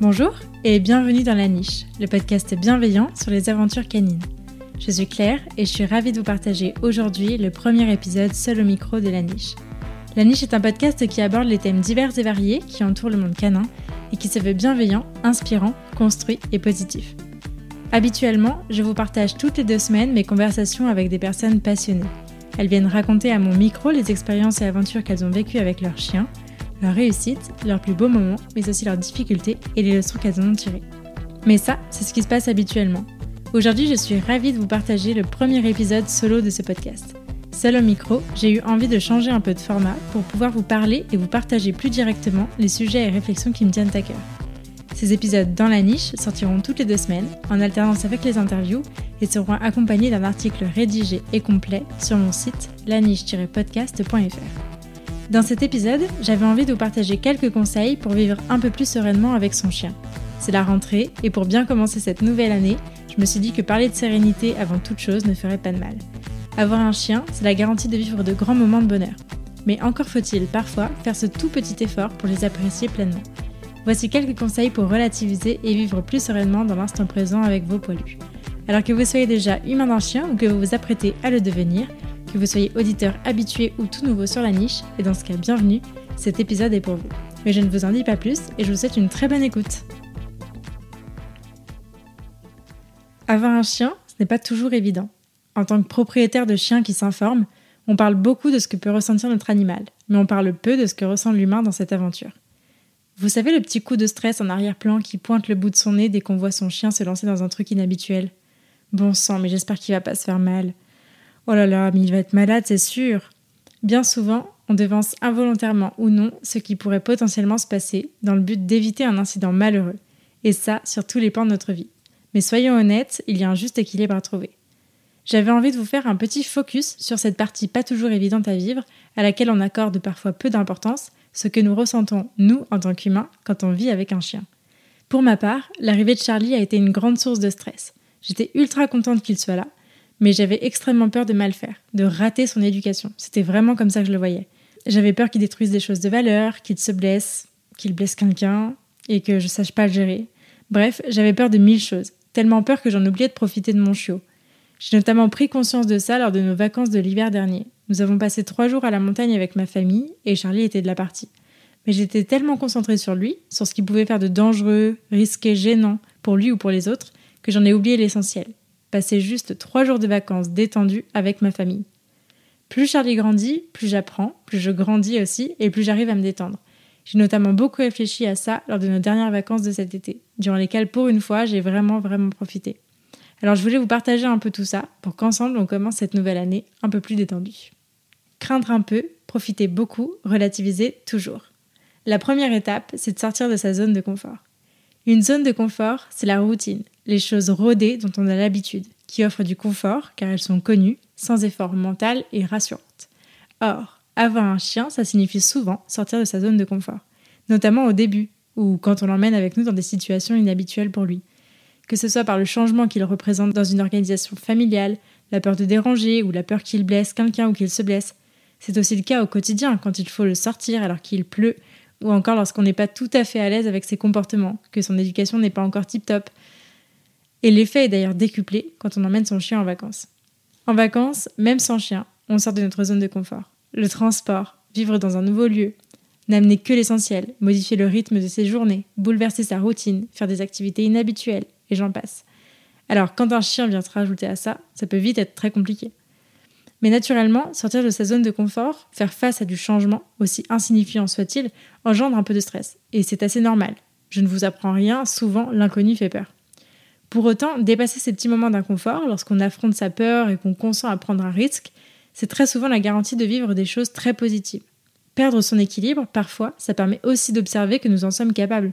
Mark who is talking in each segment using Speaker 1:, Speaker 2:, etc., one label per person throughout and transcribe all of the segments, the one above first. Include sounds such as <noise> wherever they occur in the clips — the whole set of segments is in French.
Speaker 1: Bonjour et bienvenue dans La Niche, le podcast bienveillant sur les aventures canines. Je suis Claire et je suis ravie de vous partager aujourd'hui le premier épisode seul au micro de La Niche. La Niche est un podcast qui aborde les thèmes divers et variés qui entourent le monde canin et qui se veut bienveillant, inspirant, construit et positif. Habituellement, je vous partage toutes les deux semaines mes conversations avec des personnes passionnées. Elles viennent raconter à mon micro les expériences et aventures qu'elles ont vécues avec leurs chiens leurs réussites, leurs plus beaux moments, mais aussi leurs difficultés et les leçons qu'elles ont tirées. Mais ça, c'est ce qui se passe habituellement. Aujourd'hui, je suis ravie de vous partager le premier épisode solo de ce podcast. Seul au micro, j'ai eu envie de changer un peu de format pour pouvoir vous parler et vous partager plus directement les sujets et réflexions qui me tiennent à cœur. Ces épisodes dans la niche sortiront toutes les deux semaines, en alternance avec les interviews, et seront accompagnés d'un article rédigé et complet sur mon site laniche-podcast.fr. Dans cet épisode, j'avais envie de vous partager quelques conseils pour vivre un peu plus sereinement avec son chien. C'est la rentrée et pour bien commencer cette nouvelle année, je me suis dit que parler de sérénité avant toute chose ne ferait pas de mal. Avoir un chien, c'est la garantie de vivre de grands moments de bonheur. Mais encore faut-il parfois faire ce tout petit effort pour les apprécier pleinement. Voici quelques conseils pour relativiser et vivre plus sereinement dans l'instant présent avec vos poilus. Alors que vous soyez déjà humain d'un chien ou que vous vous apprêtez à le devenir, que vous soyez auditeur habitué ou tout nouveau sur la niche, et dans ce cas bienvenue, cet épisode est pour vous. Mais je ne vous en dis pas plus et je vous souhaite une très bonne écoute. Avoir un chien, ce n'est pas toujours évident. En tant que propriétaire de chien qui s'informe, on parle beaucoup de ce que peut ressentir notre animal, mais on parle peu de ce que ressent l'humain dans cette aventure. Vous savez le petit coup de stress en arrière-plan qui pointe le bout de son nez dès qu'on voit son chien se lancer dans un truc inhabituel Bon sang, mais j'espère qu'il va pas se faire mal. Oh là là, mais il va être malade, c'est sûr. Bien souvent, on devance involontairement ou non ce qui pourrait potentiellement se passer dans le but d'éviter un incident malheureux. Et ça, sur tous les plans de notre vie. Mais soyons honnêtes, il y a un juste équilibre à trouver. J'avais envie de vous faire un petit focus sur cette partie pas toujours évidente à vivre, à laquelle on accorde parfois peu d'importance, ce que nous ressentons, nous, en tant qu'humains, quand on vit avec un chien. Pour ma part, l'arrivée de Charlie a été une grande source de stress. J'étais ultra contente qu'il soit là, mais j'avais extrêmement peur de mal faire, de rater son éducation. C'était vraiment comme ça que je le voyais. J'avais peur qu'il détruise des choses de valeur, qu'il se blesse, qu'il blesse quelqu'un, et que je sache pas le gérer. Bref, j'avais peur de mille choses, tellement peur que j'en oubliais de profiter de mon chiot. J'ai notamment pris conscience de ça lors de nos vacances de l'hiver dernier. Nous avons passé trois jours à la montagne avec ma famille, et Charlie était de la partie. Mais j'étais tellement concentrée sur lui, sur ce qu'il pouvait faire de dangereux, risqué, gênant, pour lui ou pour les autres, que j'en ai oublié l'essentiel passer juste trois jours de vacances détendues avec ma famille. Plus Charlie grandit, plus j'apprends, plus je grandis aussi et plus j'arrive à me détendre. J'ai notamment beaucoup réfléchi à ça lors de nos dernières vacances de cet été, durant lesquelles pour une fois j'ai vraiment vraiment profité. Alors je voulais vous partager un peu tout ça pour qu'ensemble on commence cette nouvelle année un peu plus détendue. Craindre un peu, profiter beaucoup, relativiser toujours. La première étape, c'est de sortir de sa zone de confort. Une zone de confort, c'est la routine, les choses rodées dont on a l'habitude, qui offrent du confort car elles sont connues, sans effort mental et rassurantes. Or, avoir un chien, ça signifie souvent sortir de sa zone de confort, notamment au début, ou quand on l'emmène avec nous dans des situations inhabituelles pour lui. Que ce soit par le changement qu'il représente dans une organisation familiale, la peur de déranger ou la peur qu'il blesse quelqu'un ou qu'il se blesse. C'est aussi le cas au quotidien quand il faut le sortir alors qu'il pleut ou encore lorsqu'on n'est pas tout à fait à l'aise avec ses comportements, que son éducation n'est pas encore tip-top. Et l'effet est d'ailleurs décuplé quand on emmène son chien en vacances. En vacances, même sans chien, on sort de notre zone de confort. Le transport, vivre dans un nouveau lieu, n'amener que l'essentiel, modifier le rythme de ses journées, bouleverser sa routine, faire des activités inhabituelles, et j'en passe. Alors quand un chien vient se rajouter à ça, ça peut vite être très compliqué. Mais naturellement, sortir de sa zone de confort, faire face à du changement, aussi insignifiant soit-il, engendre un peu de stress. Et c'est assez normal. Je ne vous apprends rien, souvent l'inconnu fait peur. Pour autant, dépasser ces petits moments d'inconfort, lorsqu'on affronte sa peur et qu'on consent à prendre un risque, c'est très souvent la garantie de vivre des choses très positives. Perdre son équilibre, parfois, ça permet aussi d'observer que nous en sommes capables,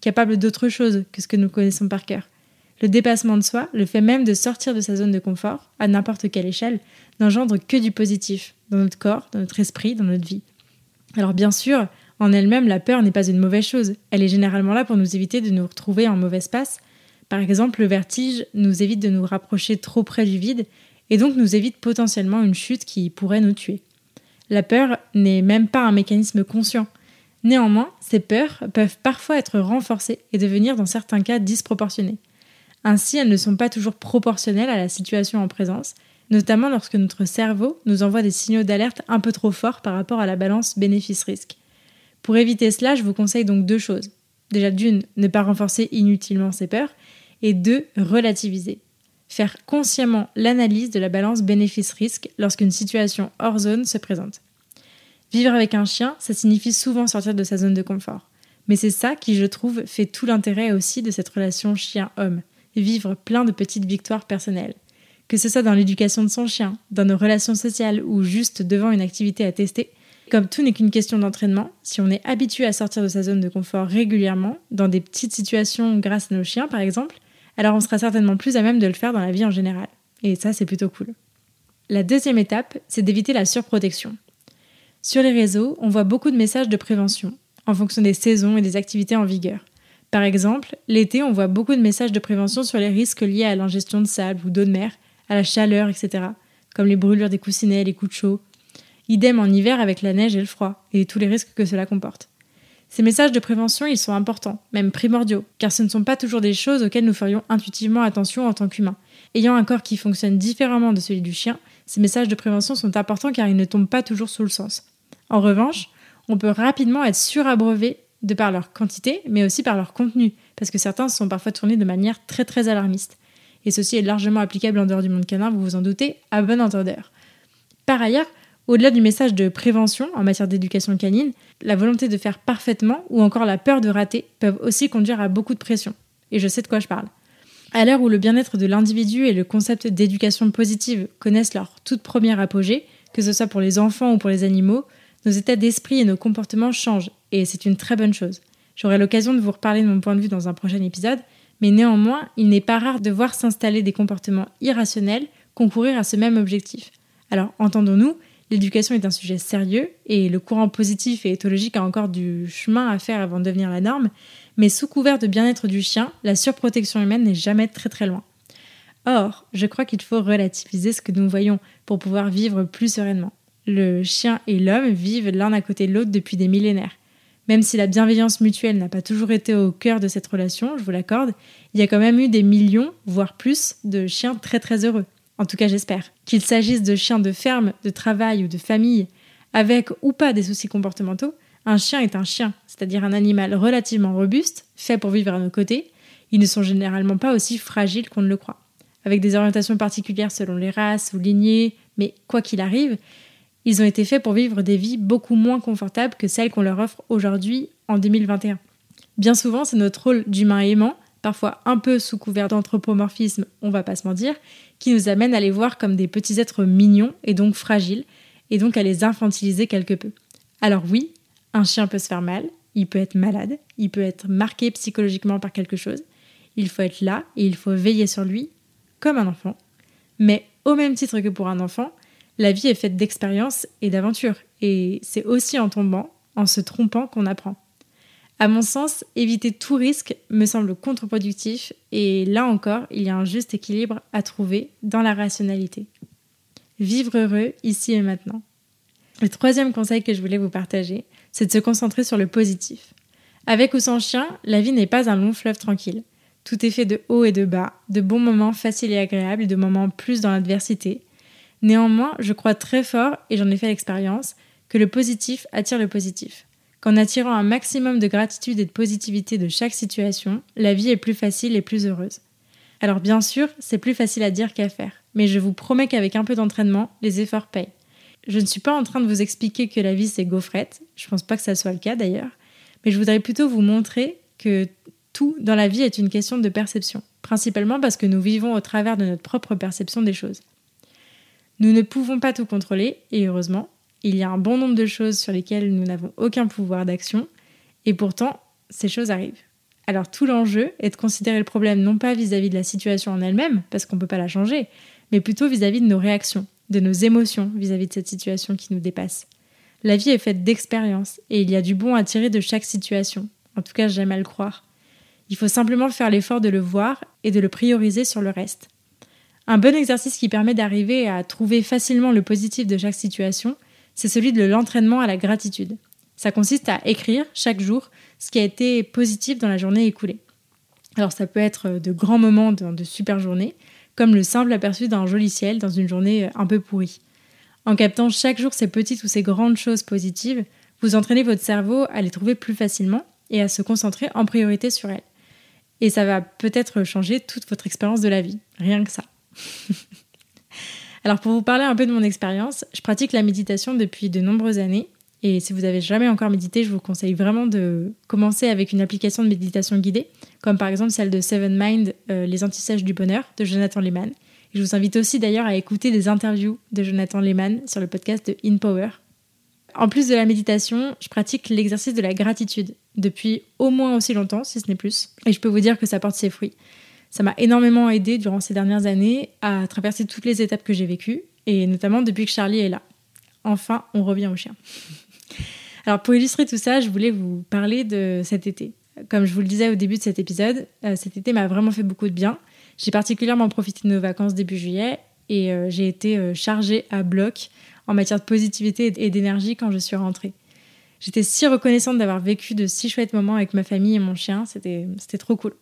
Speaker 1: capables d'autre chose que ce que nous connaissons par cœur. Le dépassement de soi, le fait même de sortir de sa zone de confort, à n'importe quelle échelle, n'engendre que du positif dans notre corps, dans notre esprit, dans notre vie. Alors bien sûr, en elle-même, la peur n'est pas une mauvaise chose. Elle est généralement là pour nous éviter de nous retrouver en mauvais espace. Par exemple, le vertige nous évite de nous rapprocher trop près du vide et donc nous évite potentiellement une chute qui pourrait nous tuer. La peur n'est même pas un mécanisme conscient. Néanmoins, ces peurs peuvent parfois être renforcées et devenir dans certains cas disproportionnées. Ainsi, elles ne sont pas toujours proportionnelles à la situation en présence, notamment lorsque notre cerveau nous envoie des signaux d'alerte un peu trop forts par rapport à la balance bénéfice-risque. Pour éviter cela, je vous conseille donc deux choses. Déjà d'une, ne pas renforcer inutilement ces peurs, et deux, relativiser. Faire consciemment l'analyse de la balance bénéfice-risque lorsqu'une situation hors zone se présente. Vivre avec un chien, ça signifie souvent sortir de sa zone de confort. Mais c'est ça qui, je trouve, fait tout l'intérêt aussi de cette relation chien-homme. Vivre plein de petites victoires personnelles. Que ce soit dans l'éducation de son chien, dans nos relations sociales ou juste devant une activité à tester, comme tout n'est qu'une question d'entraînement, si on est habitué à sortir de sa zone de confort régulièrement, dans des petites situations grâce à nos chiens par exemple, alors on sera certainement plus à même de le faire dans la vie en général. Et ça, c'est plutôt cool. La deuxième étape, c'est d'éviter la surprotection. Sur les réseaux, on voit beaucoup de messages de prévention, en fonction des saisons et des activités en vigueur. Par exemple, l'été, on voit beaucoup de messages de prévention sur les risques liés à l'ingestion de sable ou d'eau de mer, à la chaleur, etc., comme les brûlures des coussinets, les coups de chaud, Idem en hiver avec la neige et le froid, et tous les risques que cela comporte. Ces messages de prévention, ils sont importants, même primordiaux, car ce ne sont pas toujours des choses auxquelles nous ferions intuitivement attention en tant qu'humains. Ayant un corps qui fonctionne différemment de celui du chien, ces messages de prévention sont importants car ils ne tombent pas toujours sous le sens. En revanche, on peut rapidement être surabreuvé de par leur quantité, mais aussi par leur contenu, parce que certains sont parfois tournés de manière très très alarmiste. Et ceci est largement applicable en dehors du monde canin, vous vous en doutez, à bon entendeur. Par ailleurs, au-delà du message de prévention en matière d'éducation canine, la volonté de faire parfaitement ou encore la peur de rater peuvent aussi conduire à beaucoup de pression. Et je sais de quoi je parle. À l'heure où le bien-être de l'individu et le concept d'éducation positive connaissent leur toute première apogée, que ce soit pour les enfants ou pour les animaux, nos états d'esprit et nos comportements changent, et c'est une très bonne chose. J'aurai l'occasion de vous reparler de mon point de vue dans un prochain épisode, mais néanmoins, il n'est pas rare de voir s'installer des comportements irrationnels concourir à ce même objectif. Alors, entendons-nous, L'éducation est un sujet sérieux et le courant positif et éthologique a encore du chemin à faire avant de devenir la norme, mais sous couvert de bien-être du chien, la surprotection humaine n'est jamais très très loin. Or, je crois qu'il faut relativiser ce que nous voyons pour pouvoir vivre plus sereinement. Le chien et l'homme vivent l'un à côté de l'autre depuis des millénaires. Même si la bienveillance mutuelle n'a pas toujours été au cœur de cette relation, je vous l'accorde, il y a quand même eu des millions, voire plus, de chiens très très heureux. En tout cas, j'espère. Qu'il s'agisse de chiens de ferme, de travail ou de famille, avec ou pas des soucis comportementaux, un chien est un chien, c'est-à-dire un animal relativement robuste, fait pour vivre à nos côtés. Ils ne sont généralement pas aussi fragiles qu'on ne le croit. Avec des orientations particulières selon les races ou lignées, mais quoi qu'il arrive, ils ont été faits pour vivre des vies beaucoup moins confortables que celles qu'on leur offre aujourd'hui en 2021. Bien souvent, c'est notre rôle d'humain aimant parfois un peu sous couvert d'anthropomorphisme, on va pas se mentir, qui nous amène à les voir comme des petits êtres mignons et donc fragiles, et donc à les infantiliser quelque peu. Alors oui, un chien peut se faire mal, il peut être malade, il peut être marqué psychologiquement par quelque chose, il faut être là et il faut veiller sur lui comme un enfant. Mais au même titre que pour un enfant, la vie est faite d'expériences et d'aventures, et c'est aussi en tombant, en se trompant qu'on apprend. À mon sens, éviter tout risque me semble contre-productif et là encore, il y a un juste équilibre à trouver dans la rationalité. Vivre heureux ici et maintenant. Le troisième conseil que je voulais vous partager, c'est de se concentrer sur le positif. Avec ou sans chien, la vie n'est pas un long fleuve tranquille. Tout est fait de haut et de bas, de bons moments faciles et agréables et de moments plus dans l'adversité. Néanmoins, je crois très fort, et j'en ai fait l'expérience, que le positif attire le positif qu'en attirant un maximum de gratitude et de positivité de chaque situation, la vie est plus facile et plus heureuse. Alors bien sûr, c'est plus facile à dire qu'à faire, mais je vous promets qu'avec un peu d'entraînement, les efforts payent. Je ne suis pas en train de vous expliquer que la vie c'est gaufrette, je pense pas que ça soit le cas d'ailleurs, mais je voudrais plutôt vous montrer que tout dans la vie est une question de perception, principalement parce que nous vivons au travers de notre propre perception des choses. Nous ne pouvons pas tout contrôler, et heureusement, il y a un bon nombre de choses sur lesquelles nous n'avons aucun pouvoir d'action, et pourtant, ces choses arrivent. Alors tout l'enjeu est de considérer le problème non pas vis-à-vis de la situation en elle-même, parce qu'on ne peut pas la changer, mais plutôt vis-à-vis de nos réactions, de nos émotions vis-à-vis de cette situation qui nous dépasse. La vie est faite d'expériences, et il y a du bon à tirer de chaque situation. En tout cas, j'aime à le croire. Il faut simplement faire l'effort de le voir et de le prioriser sur le reste. Un bon exercice qui permet d'arriver à trouver facilement le positif de chaque situation, c'est celui de l'entraînement à la gratitude. Ça consiste à écrire chaque jour ce qui a été positif dans la journée écoulée. Alors ça peut être de grands moments de, super journées, comme le simple aperçu d'un joli ciel dans une journée un peu pourrie. En captant chaque jour ces petites ou ces grandes choses positives, vous entraînez votre cerveau à les trouver plus facilement et à se concentrer en priorité sur elles. Et ça va peut-être changer toute votre expérience de la vie, rien que ça. <laughs> Alors pour vous parler un peu de mon expérience, je pratique la méditation depuis de nombreuses années et si vous n'avez jamais encore médité, je vous conseille vraiment de commencer avec une application de méditation guidée, comme par exemple celle de Seven Mind, euh, Les antisèches du bonheur de Jonathan Lehman. Et je vous invite aussi d'ailleurs à écouter des interviews de Jonathan Lehman sur le podcast de In Power. En plus de la méditation, je pratique l'exercice de la gratitude depuis au moins aussi longtemps, si ce n'est plus. Et je peux vous dire que ça porte ses fruits. Ça m'a énormément aidé durant ces dernières années à traverser toutes les étapes que j'ai vécues, et notamment depuis que Charlie est là. Enfin, on revient au chien. Alors pour illustrer tout ça, je voulais vous parler de cet été. Comme je vous le disais au début de cet épisode, euh, cet été m'a vraiment fait beaucoup de bien. J'ai particulièrement profité de nos vacances début juillet et euh, j'ai été euh, chargée à bloc en matière de positivité et d'énergie quand je suis rentrée. J'étais si reconnaissante d'avoir vécu de si chouettes moments avec ma famille et mon chien, c'était trop cool.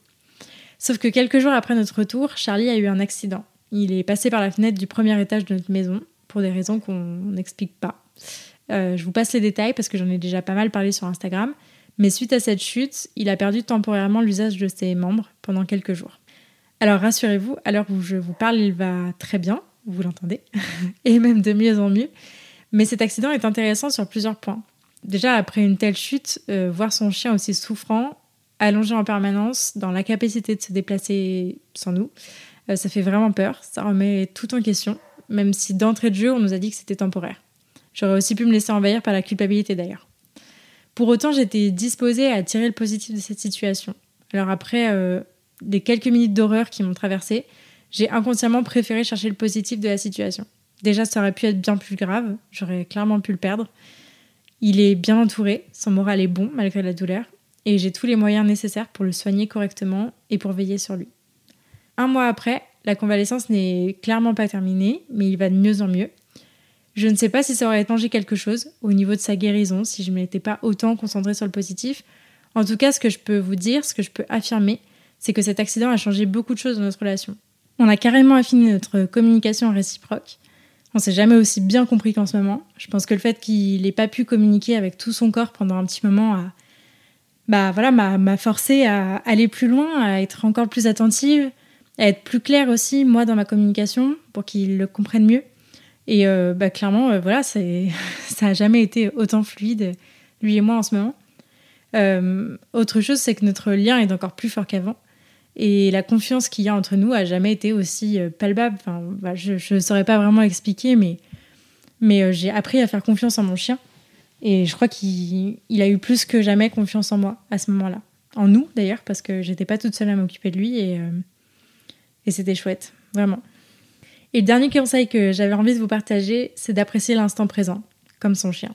Speaker 1: Sauf que quelques jours après notre retour, Charlie a eu un accident. Il est passé par la fenêtre du premier étage de notre maison pour des raisons qu'on n'explique pas. Euh, je vous passe les détails parce que j'en ai déjà pas mal parlé sur Instagram. Mais suite à cette chute, il a perdu temporairement l'usage de ses membres pendant quelques jours. Alors rassurez-vous, à l'heure où je vous parle, il va très bien, vous l'entendez, <laughs> et même de mieux en mieux. Mais cet accident est intéressant sur plusieurs points. Déjà, après une telle chute, euh, voir son chien aussi souffrant, allongé en permanence, dans l'incapacité de se déplacer sans nous, euh, ça fait vraiment peur, ça remet tout en question, même si d'entrée de jeu, on nous a dit que c'était temporaire. J'aurais aussi pu me laisser envahir par la culpabilité d'ailleurs. Pour autant, j'étais disposée à tirer le positif de cette situation. Alors après euh, les quelques minutes d'horreur qui m'ont traversée, j'ai inconsciemment préféré chercher le positif de la situation. Déjà, ça aurait pu être bien plus grave, j'aurais clairement pu le perdre. Il est bien entouré, son moral est bon malgré la douleur, et j'ai tous les moyens nécessaires pour le soigner correctement et pour veiller sur lui. Un mois après, la convalescence n'est clairement pas terminée, mais il va de mieux en mieux, je ne sais pas si ça aurait changé quelque chose au niveau de sa guérison, si je ne m'étais pas autant concentrée sur le positif. En tout cas, ce que je peux vous dire, ce que je peux affirmer, c'est que cet accident a changé beaucoup de choses dans notre relation. On a carrément affiné notre communication réciproque. On s'est jamais aussi bien compris qu'en ce moment. Je pense que le fait qu'il n'ait pas pu communiquer avec tout son corps pendant un petit moment a, bah voilà, m'a forcé à aller plus loin, à être encore plus attentive, à être plus claire aussi, moi, dans ma communication, pour qu'il le comprenne mieux. Et euh, bah, clairement, euh, voilà, <laughs> ça n'a jamais été autant fluide, lui et moi en ce moment. Euh, autre chose, c'est que notre lien est encore plus fort qu'avant. Et la confiance qu'il y a entre nous a jamais été aussi palpable. Enfin, bah, je ne saurais pas vraiment expliquer, mais, mais j'ai appris à faire confiance en mon chien. Et je crois qu'il a eu plus que jamais confiance en moi à ce moment-là. En nous, d'ailleurs, parce que j'étais pas toute seule à m'occuper de lui. Et, et c'était chouette, vraiment. Et le dernier conseil que j'avais envie de vous partager, c'est d'apprécier l'instant présent, comme son chien.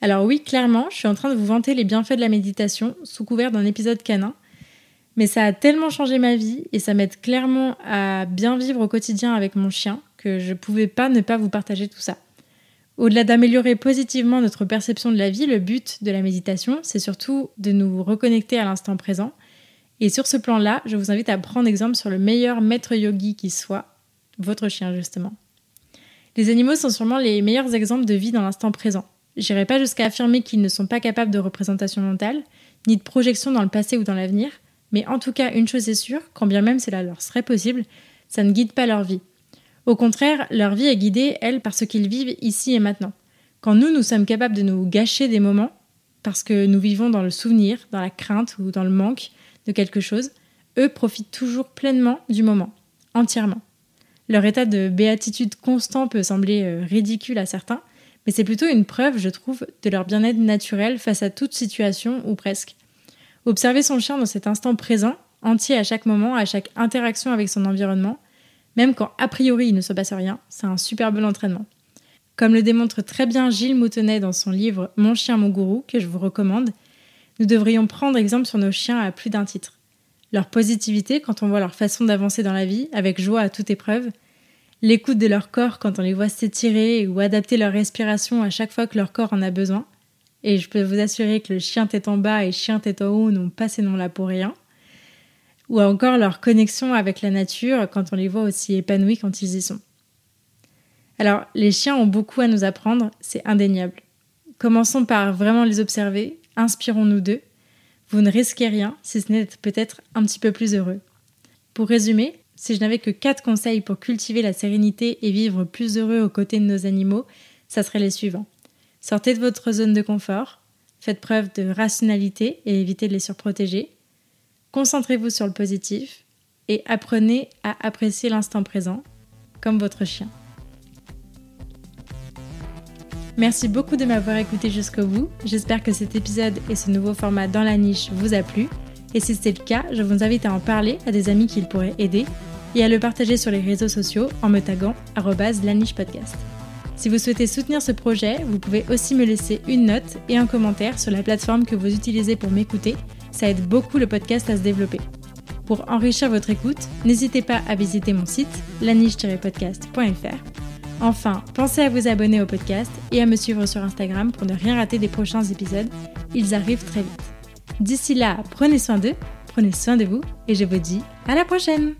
Speaker 1: Alors oui, clairement, je suis en train de vous vanter les bienfaits de la méditation sous couvert d'un épisode canin, mais ça a tellement changé ma vie et ça m'aide clairement à bien vivre au quotidien avec mon chien que je pouvais pas ne pas vous partager tout ça. Au-delà d'améliorer positivement notre perception de la vie, le but de la méditation, c'est surtout de nous reconnecter à l'instant présent. Et sur ce plan-là, je vous invite à prendre exemple sur le meilleur maître yogi qui soit, votre chien justement. Les animaux sont sûrement les meilleurs exemples de vie dans l'instant présent. J'irai pas jusqu'à affirmer qu'ils ne sont pas capables de représentation mentale, ni de projection dans le passé ou dans l'avenir, mais en tout cas, une chose est sûre, quand bien même cela leur serait possible, ça ne guide pas leur vie. Au contraire, leur vie est guidée, elle, par ce qu'ils vivent ici et maintenant. Quand nous, nous sommes capables de nous gâcher des moments, parce que nous vivons dans le souvenir, dans la crainte ou dans le manque de quelque chose, eux profitent toujours pleinement du moment, entièrement. Leur état de béatitude constant peut sembler euh, ridicule à certains, mais c'est plutôt une preuve, je trouve, de leur bien-être naturel face à toute situation ou presque. Observer son chien dans cet instant présent, entier à chaque moment, à chaque interaction avec son environnement, même quand a priori il ne se passe rien, c'est un super bon entraînement. Comme le démontre très bien Gilles Moutonnet dans son livre Mon chien, mon gourou, que je vous recommande, nous devrions prendre exemple sur nos chiens à plus d'un titre leur positivité quand on voit leur façon d'avancer dans la vie, avec joie à toute épreuve, l'écoute de leur corps quand on les voit s'étirer ou adapter leur respiration à chaque fois que leur corps en a besoin, et je peux vous assurer que le chien tête en bas et chien tête en haut n'ont pas ces noms-là pour rien. Ou encore leur connexion avec la nature quand on les voit aussi épanouis quand ils y sont. Alors, les chiens ont beaucoup à nous apprendre, c'est indéniable. Commençons par vraiment les observer, inspirons-nous d'eux. Vous ne risquez rien, si ce n'est peut-être un petit peu plus heureux. Pour résumer, si je n'avais que 4 conseils pour cultiver la sérénité et vivre plus heureux aux côtés de nos animaux, ça serait les suivants. Sortez de votre zone de confort, faites preuve de rationalité et évitez de les surprotéger. Concentrez-vous sur le positif et apprenez à apprécier l'instant présent, comme votre chien. Merci beaucoup de m'avoir écouté jusqu'au bout. J'espère que cet épisode et ce nouveau format dans la niche vous a plu. Et si c'est le cas, je vous invite à en parler à des amis qui le pourraient aider et à le partager sur les réseaux sociaux en me taguant @lanichepodcast. Si vous souhaitez soutenir ce projet, vous pouvez aussi me laisser une note et un commentaire sur la plateforme que vous utilisez pour m'écouter. Ça aide beaucoup le podcast à se développer. Pour enrichir votre écoute, n'hésitez pas à visiter mon site laniche-podcast.fr. Enfin, pensez à vous abonner au podcast et à me suivre sur Instagram pour ne rien rater des prochains épisodes. Ils arrivent très vite. D'ici là, prenez soin d'eux, prenez soin de vous et je vous dis à la prochaine